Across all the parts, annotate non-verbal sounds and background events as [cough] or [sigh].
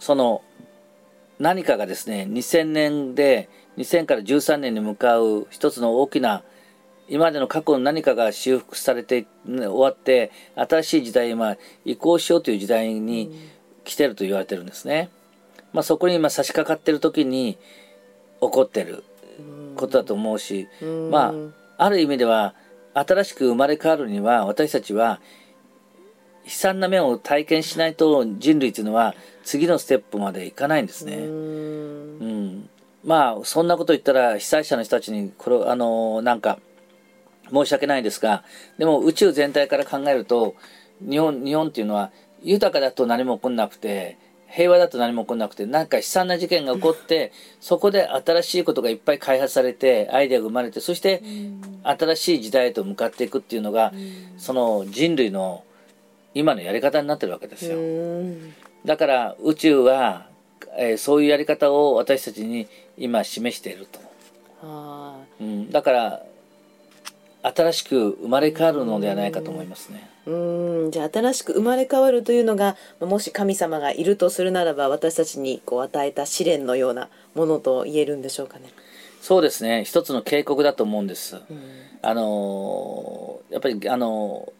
その何かがですね2000年で2000から13年に向かう一つの大きな今までの過去の何かが修復されて、ね、終わって新しい時代に今移行しようという時代に来てると言われてるんですね。まあ、そこに今差し掛かってる時に起こってることだと思うし、まあある意味では新しく生まれ変わるには私たちは悲惨な面を体験しないと人類というのは次のステップまでいかないんですね。うん。まあそんなこと言ったら被災者の人たちにこれあのなんか申し訳ないですがでも宇宙全体から考えると日本日本っていうのは豊かだと何も起こんなくて平和だと何も起こんなくてなんか悲惨な事件が起こってそこで新しいことがいっぱい開発されてアイデアが生まれてそして新しい時代へと向かっていくっていうのがその人類の今のやり方になってるわけですよ。だから宇宙は、えー、そういうやり方を私たちに今示していると。うん、だから新しく生まれ変わるのではないかと思いますね。うんじゃあ新しく生まれ変わるというのがもし神様がいるとするならば私たちにこう与えた試練のようなものと言えるんでしょうかね。そうですね一つの警告だと思うんです。うん、あのやっぱりあの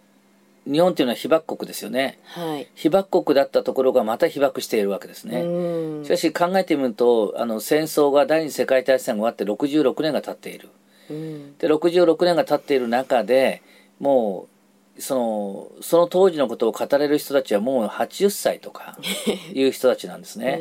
日本というのは被爆国ですよね、はい、被爆国だったところがまた被爆しているわけですね。しかし考えてみるとあの戦争が第二次世界大戦が終わって66年が経っている、で66年が経っている中でもうそのその当時のことを語れる人たちはもう80歳とか [laughs] いう人たちなんですね、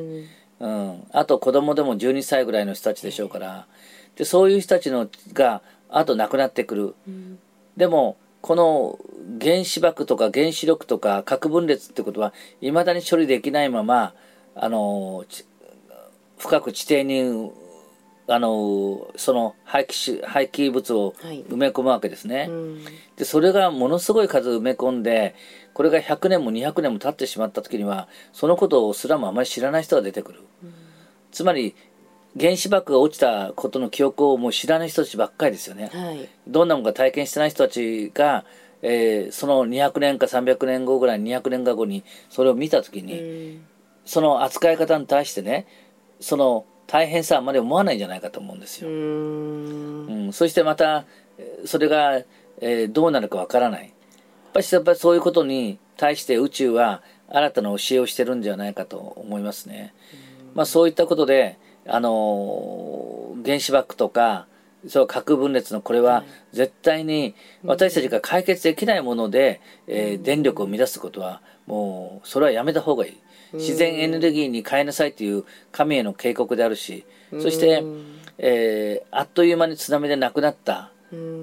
うん、うん、あと子供でも12歳ぐらいの人たちでしょうから。でそういう人たちのがあと亡くなってくる、うん、でもこの原子爆とか原子力とか核分裂ってことはいまだに処理できないままあの深く地底にあのその廃棄廃棄物を埋め込むわけですね、はいうん、でそれがものすごい数埋め込んでこれが100年も200年も経ってしまった時にはそのことをすらもあまり知らない人が出てくる、うん、つまり原子爆が落ちたことの記憶をもう知らない人たちばっかりですよね、はい、どんなものか体験してない人たちが、えー、その200年か300年後ぐらい200年後にそれを見た時に、うん、その扱い方に対してねその大変さあまり思わないんじゃないかと思うんですよ。うんうん、そしてまたそれが、えー、どうなるかわからない。やっぱりやっぱりそういうことに対して宇宙は新たな教えをしてるんじゃないかと思いますね。まあそういったことであの原子爆とかそう核分裂のこれは絶対に私たちが解決できないもので、えー、電力を乱すことはもうそれはやめた方がいい。自然エネルギーに変えなさいという神への警告であるしそして、えー、あっという間に津波で亡くなった。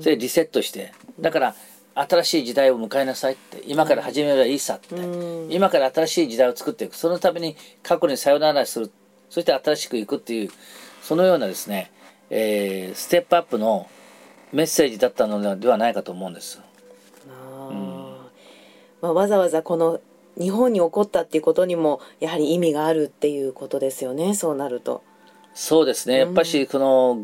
それリセットして。だから新しい時代を迎えなさいって。今から始めればいいさって。今から新しい時代を作っていく。そのために過去にさよならするそして新しくいくっていうそのようなですね、えー、ステップアップのメッセージだったのではないかと思うんです。あうん、まあ、わざわざこの日本に起こったっていうことにもやはり意味があるっていうことですよねそうなると。そうですねやっぱしこの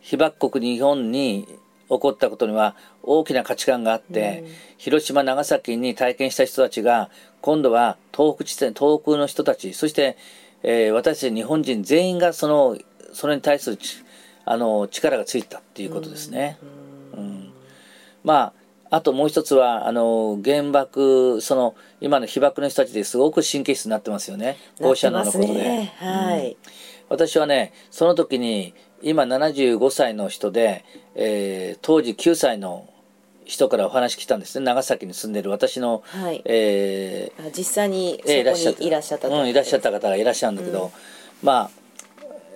被爆国日本に起こったことには大きな価値観があって、うん、広島長崎に体験した人たちが今度は東北地点東北の人たちそしてえー、私たち日本人全員がそのそれに対するあの力がついたっていうことですね。うん、うん、まああともう一つはあの原爆その今の被爆の人たちですごく神経質になってますよね。放射能のことで、ね、はい、うん、私はねその時に今75歳の人で、えー、当時9歳の人からお話来たんですね。長崎に住んでる私の、はい。えー、実際にそこにいらっしゃった。うん、いらっしゃった方がいらっしゃるんだけど、うん、まあ、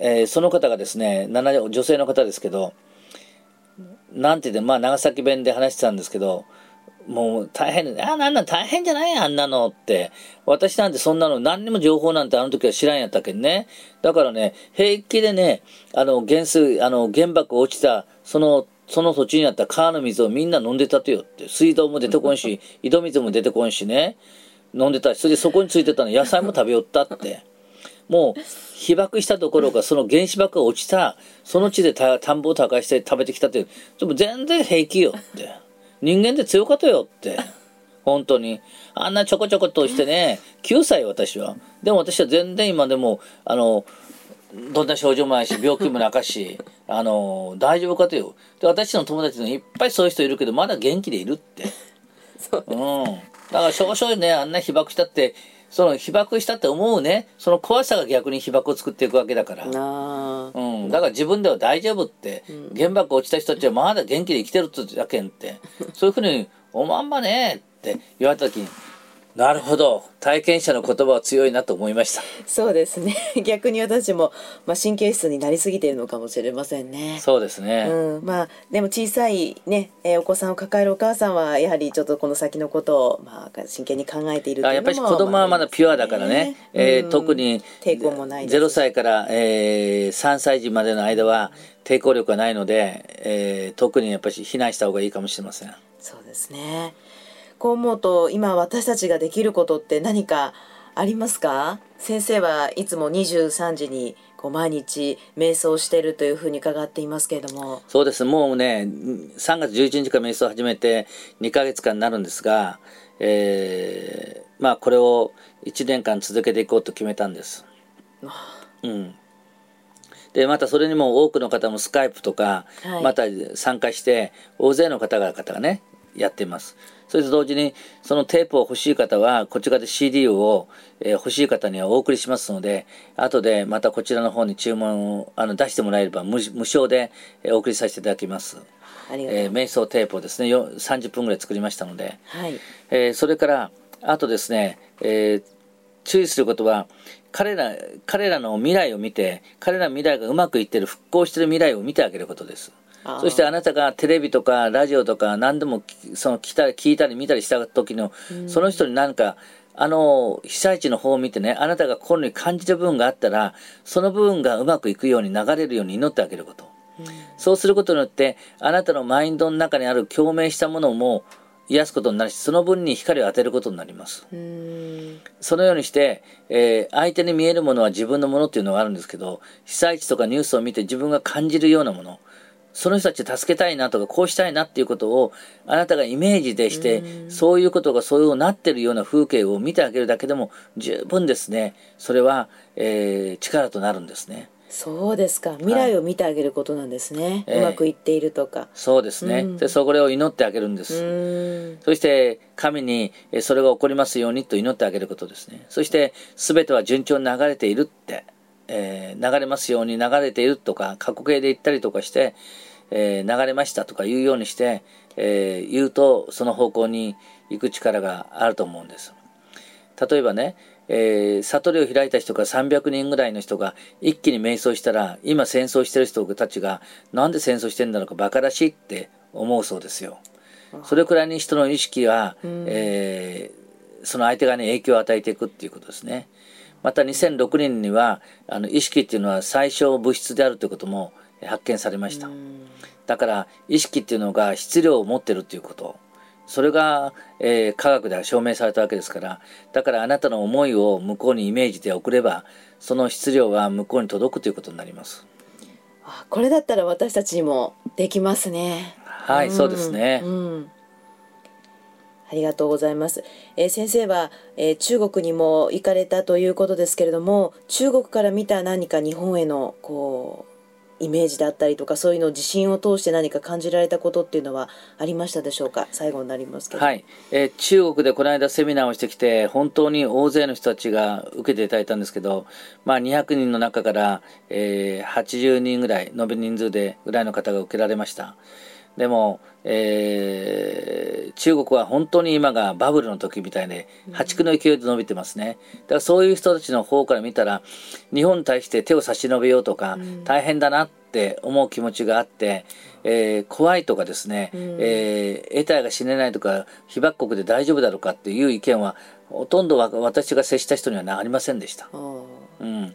えー、その方がですね女性の方ですけどなんて言ってまあ長崎弁で話してたんですけどもう大変、あ、なんなん大変じゃないあんなのって。私なんてそんなの何にも情報なんてあの時は知らんやったけんね。だからね、平気でね、あの原水、あの原爆落ちた、そのその土地にあった川の水をみんな飲んでたとよって。水道も出てこんし、[laughs] 井戸水も出てこんしね。飲んでたし、それでそこについてたの野菜も食べよったって。もう、被爆したところが、その原子爆が落ちた、その地で田んぼを耕して食べてきたって、でも全然平気よって。人間で強かったよって。本当に。あんなちょこちょことしてね、9歳私は。でも私は全然今でも、あの、どんな症状もないし、病気もなかし、[laughs] あの、大丈夫かとよ。で、私の友達にいっぱいそういう人いるけど、まだ元気でいるって。そううん。だから少々ね、あんな被爆したって、その被爆したって思うね、その怖さが逆に被爆を作っていくわけだから。うん、だから自分では大丈夫って、原爆落ちた人たちはまだ元気で生きてるってだけんって、そういうふうに、おまんまねって言われた時に、なるほど、体験者の言葉は強いなと思いました。そうですね [laughs] 逆に私も、まあ、神経質になりすぎているのかもしれませんね。そうですね。うん、まあでも小さいね、えーお子さんを抱えるお母さんはやはりちょっとこの先のことを、まあ、真剣に考えているというのもあやっぱり子供はまだピュアだからね、えーうん特に抵抗もないです0歳から、えー3歳児までの間は抵抗力がないので、えー特にやっぱり避難した方がいいかもしれません。そうですねこう思うと今私たちができることって何かありますか？先生はいつも23時にこう毎日瞑想してるというふうに伺っていますけれども。そうです。もうね3月11日から瞑想を始めて2ヶ月間になるんですが、えーまあこれを1年間続けていこうと決めたんです。うん。でまたそれにも多くの方もスカイプとか、はい。また参加して大勢の方々がねやっています。それと同時にそのテープを欲しい方はこちらで CD を、えー欲しい方にはお送りしますので後でまたこちらの方に注文をあの出してもらえれば無無償でえーお送りさせていただきます、ありがとう、えー瞑想テープをですねよ30分ぐらい作りましたので、はい。えーそれからあとですね、えー注意することは彼ら彼らの未来を見て彼らの未来がうまくいってる復興してる未来を見てあげることですそしてあなたがテレビとかラジオとか何でもきその来た聞いたり見たりした時のその人に何かあの被災地の方を見てねあなたが心に感じる部分があったらその部分がうまくいくように流れるように祈ってあげること。そうすることによってあなたのマインドの中にある共鳴したものも癒すことになるしその分に光を当てることになります。うーん。そのようにして、えー相手に見えるものは自分のものっていうのがあるんですけど被災地とかニュースを見て自分が感じるようなものその人たちを助けたいなとかこうしたいなっていうことをあなたがイメージでしてそういうことがそうなってるような風景を見てあげるだけでも十分ですね。それは、えー力となるんですね。そうですか。未来を見てあげることなんですね、ええ。うまくいっているとか。そうですね、うん。でそれを祈ってあげるんでうす、そして神にえーそれが起こりますようにと祈ってあげることですね。そして全ては順調に流れているって、えー流れますように流れているとか過去形で言ったりとかして、えー流れましたとか言うようにして、えー言うとその方向に行く力があると思うんです。例えばね、えー悟りを開いた人が300人ぐらいの人が一気に瞑想したら今戦争してる人たちがなんで戦争してんだろうかバカらしいって思うそうですよ。それくらいに人の意識は、えーその相手側に影響を与えていくっていうことですね。また2006年にはあの意識っていうのは最小物質であるということも発見されました。だから意識っていうのが質量を持ってるっていうこと。それが、えー科学では証明されたわけですから。だからあなたの思いを向こうにイメージで送ればその質量は向こうに届くということになります。あこれだったら私たちにもできますね。はい、そうですね、うんありがとうございます、えー先生は、えー中国にも行かれたということですけれども中国から見た何か日本へのこうイメージだったりとかそういうのを自信を通して何か感じられたことっていうのはありましたでしょうか？最後になりますけど。はい、えー中国でこの間セミナーをしてきて本当に大勢の人たちが受けていただいたんですけど、まあ、200人の中から、えー80人ぐらい延べ人数でぐらいの方が受けられました。でも、えー中国は本当に今がバブルの時みたいで破竹の勢いで伸びてますね。だからそういう人たちの方から見たら日本に対して手を差し伸べようとか、大変だなって思う気持ちがあって、えー怖いとかですね、えー得体が死ねないとか被爆国で大丈夫だろうかっていう意見はほとんどわ私が接した人にはなありませんでした。うん、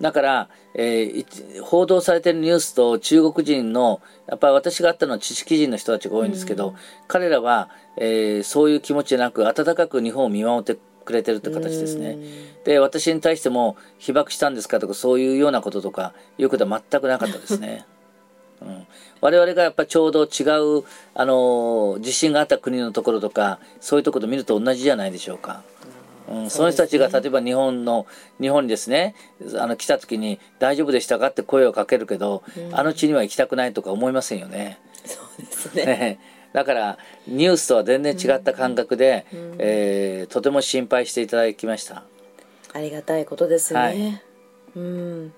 だから、えーい報道されているニュースと中国人のやっぱり私があったのは知識人の人たちが多いんですけど、彼らは、えーそういう気持ちじゃなく温かく日本を見守ってくれてるって形ですね。で私に対しても被爆したんですかとかそういうようなこととかいうことは全くなかったですね。[laughs] うん、我々がやっぱちょうど違う、あの地震があった国のところとかそういうところと見ると同じじゃないでしょうか。うん、その人たちが例えば日本の日本にですねあの来た時に「大丈夫でしたか?」って声をかけるけど、うん、あの地には行きたくないとか思いませんよね。そうですねだからニュースとは全然違った感覚で、うん、えー、とても心配していただきました。ありがたいことですね。はい、うん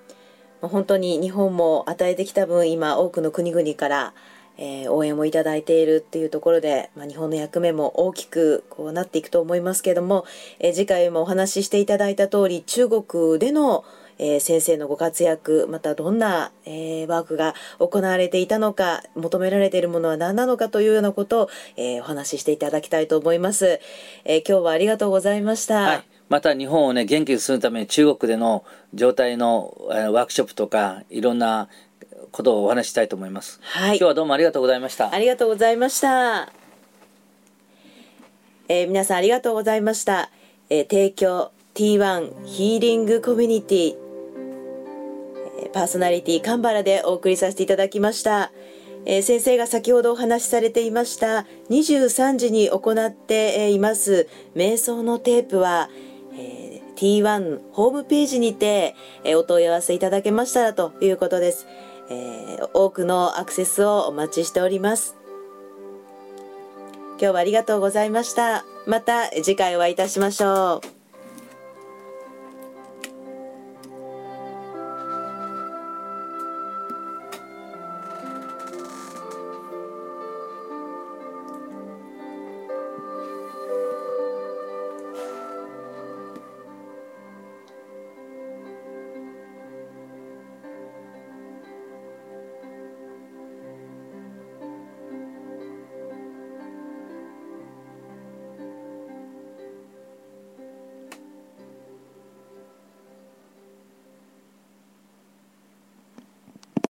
本当に日本も与えてきた分今多くの国々からえー、応援をいただいているっていうところで、まあ、日本の役目も大きくこうなっていくと思いますけれども、えー、次回もお話ししていただいた通り中国でのえー、先生のご活躍またどんな、えー、ワークが行われていたのか求められているものは何なのかというようなことを、えー、お話ししていただきたいと思います、え今日はありがとうございました、はい、また日本をね元気にするために中国での状態の、えワークショップとかいろんなことをお話したいと思います。はい。今日はどうもありがとうございました。ありがとうございました。えー、皆さんありがとうございました。えー、提供 T1 ヒーリングコミュニティ、えー、パーソナリティカンバラでお送りさせていただきました。えー、先生が先ほどお話しされていました23時に行っています瞑想のテープは、えー、T1 ホームページにて、えー、お問い合わせいただけましたらということです。えー、多くのアクセスをお待ちしております。今日はありがとうございました。また次回お会いいたしましょう。